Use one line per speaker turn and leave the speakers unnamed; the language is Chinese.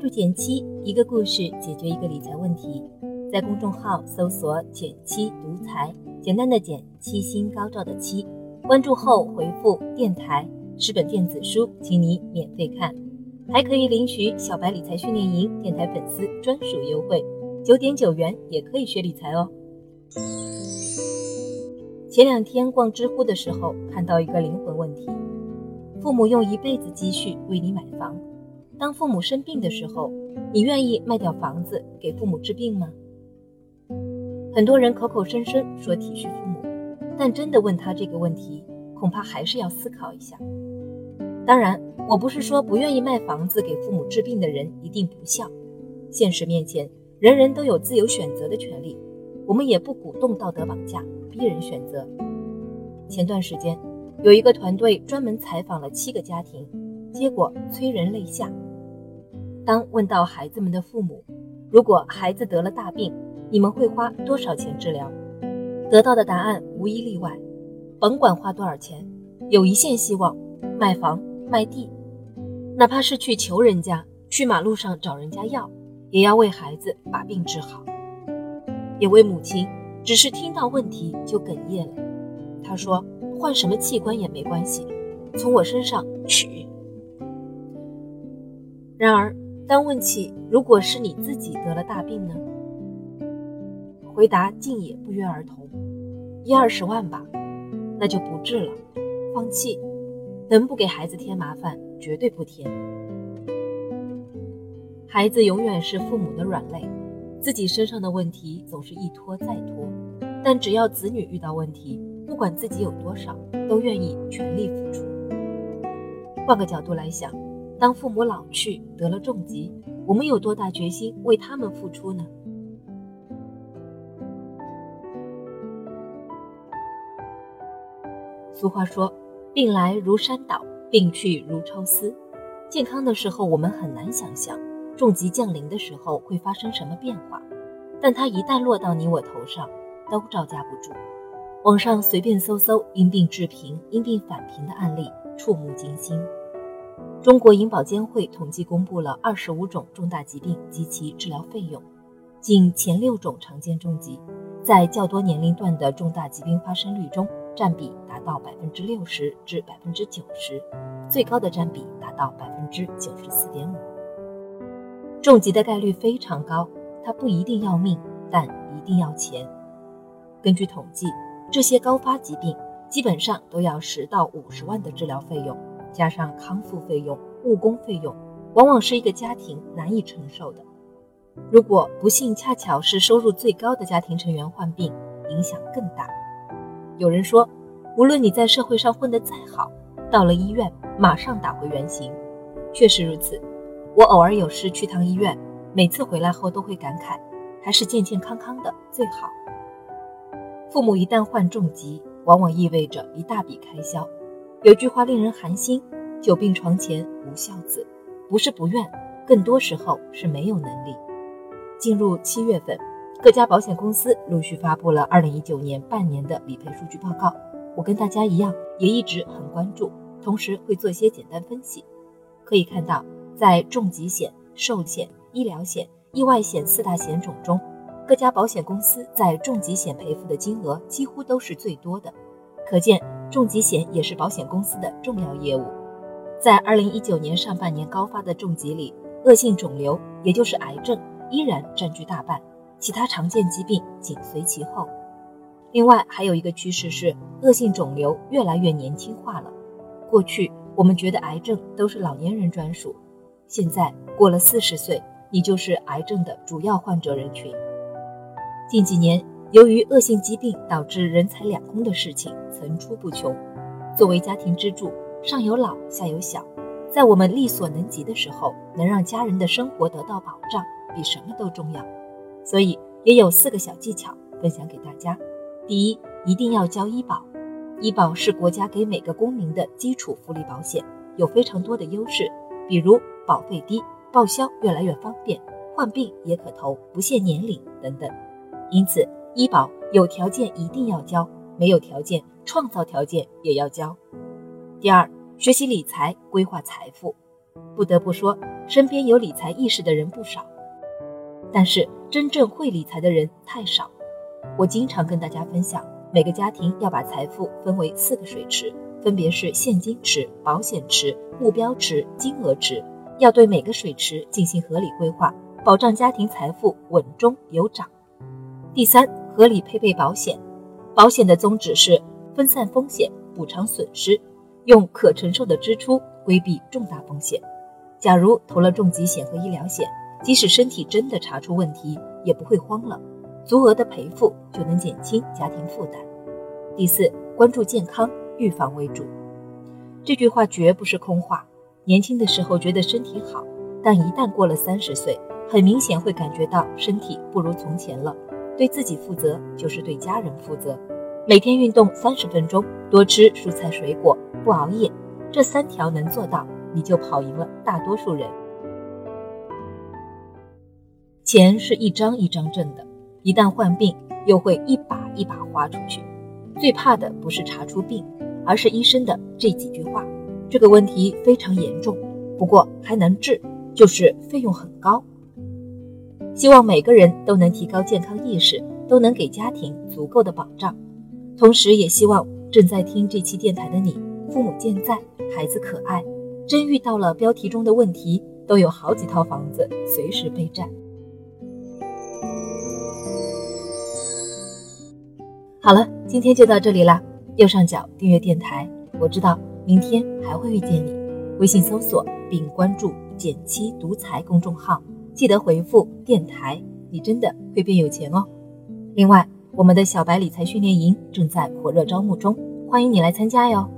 注减七，一个故事解决一个理财问题。在公众号搜索“减七独裁，简单的减，七星高照的七。关注后回复“电台”，十本电子书，请你免费看，还可以领取小白理财训练营电台粉丝专属优惠，九点九元也可以学理财哦。前两天逛知乎的时候，看到一个灵魂问题：父母用一辈子积蓄为你买房，当父母生病的时候，你愿意卖掉房子给父母治病吗？很多人口口声声说体恤父母，但真的问他这个问题，恐怕还是要思考一下。当然，我不是说不愿意卖房子给父母治病的人一定不孝。现实面前，人人都有自由选择的权利，我们也不鼓动道德绑架。逼人选择。前段时间，有一个团队专门采访了七个家庭，结果催人泪下。当问到孩子们的父母，如果孩子得了大病，你们会花多少钱治疗？得到的答案无一例外，甭管花多少钱，有一线希望：卖房卖地，哪怕是去求人家，去马路上找人家要，也要为孩子把病治好。有位母亲。只是听到问题就哽咽了。他说：“换什么器官也没关系，从我身上取。”然而，当问起如果是你自己得了大病呢？回答竟也不约而同：“一二十万吧，那就不治了，放弃。能不给孩子添麻烦，绝对不添。孩子永远是父母的软肋。”自己身上的问题总是一拖再拖，但只要子女遇到问题，不管自己有多少，都愿意全力付出。换个角度来想，当父母老去得了重疾，我们有多大决心为他们付出呢？俗话说：“病来如山倒，病去如抽丝。”健康的时候，我们很难想象。重疾降临的时候会发生什么变化？但它一旦落到你我头上，都招架不住。网上随便搜搜因病致贫、因病返贫的案例，触目惊心。中国银保监会统计公布了二十五种重大疾病及其治疗费用，仅前六种常见重疾，在较多年龄段的重大疾病发生率中，占比达到百分之六十至百分之九十，最高的占比达到百分之九十四点五。重疾的概率非常高，它不一定要命，但一定要钱。根据统计，这些高发疾病基本上都要十到五十万的治疗费用，加上康复费用、误工费用，往往是一个家庭难以承受的。如果不幸恰巧是收入最高的家庭成员患病，影响更大。有人说，无论你在社会上混得再好，到了医院马上打回原形。确实如此。我偶尔有事去趟医院，每次回来后都会感慨，还是健健康康的最好。父母一旦患重疾，往往意味着一大笔开销。有句话令人寒心：“久病床前无孝子。”不是不愿，更多时候是没有能力。进入七月份，各家保险公司陆续发布了二零一九年半年的理赔数据报告。我跟大家一样，也一直很关注，同时会做一些简单分析。可以看到。在重疾险、寿险、医疗险、意外险四大险种中，各家保险公司在重疾险赔付的金额几乎都是最多的，可见重疾险也是保险公司的重要业务。在二零一九年上半年高发的重疾里，恶性肿瘤，也就是癌症，依然占据大半，其他常见疾病紧随其后。另外，还有一个趋势是，恶性肿瘤越来越年轻化了。过去我们觉得癌症都是老年人专属。现在过了四十岁，你就是癌症的主要患者人群。近几年，由于恶性疾病导致人财两空的事情层出不穷。作为家庭支柱，上有老，下有小，在我们力所能及的时候，能让家人的生活得到保障，比什么都重要。所以，也有四个小技巧分享给大家。第一，一定要交医保。医保是国家给每个公民的基础福利保险，有非常多的优势，比如。保费低，报销越来越方便，患病也可投，不限年龄等等。因此，医保有条件一定要交，没有条件创造条件也要交。第二，学习理财，规划财富。不得不说，身边有理财意识的人不少，但是真正会理财的人太少。我经常跟大家分享，每个家庭要把财富分为四个水池，分别是现金池、保险池、目标池、金额池，要对每个水池进行合理规划，保障家庭财富稳中有涨。第三，合理配备保险。保险的宗旨是分散风险，补偿损失，用可承受的支出规避重大风险。假如投了重疾险和医疗险，即使身体真的查出问题，也不会慌了，足额的赔付就能减轻家庭负担。第四，关注健康，预防为主。这句话绝不是空话。年轻的时候觉得身体好，但一旦过了三十岁，很明显会感觉到身体不如从前了。对自己负责就是对家人负责。每天运动三十分钟，多吃蔬菜水果，不熬夜，这三条能做到。你就跑赢了大多数人。钱是一张一张挣的，一旦患病，又会一把一把花出去。最怕的不是查出病，而是医生的这几句话。这个问题非常严重，不过还能治，就是费用很高。希望每个人都能提高健康意识，都能给家庭足够的保障。同时，也希望正在听这期电台的你，父母健在，孩子可爱。真遇到了标题中的问题，都有好几套房子随时备战。好了，今天就到这里啦。右上角订阅电台，我知道明天还会遇见你。微信搜索并关注“减七独裁”公众号，记得回复“电台”，你真的会变有钱哦。另外，我们的小白理财训练营正在火热招募中，欢迎你来参加哟。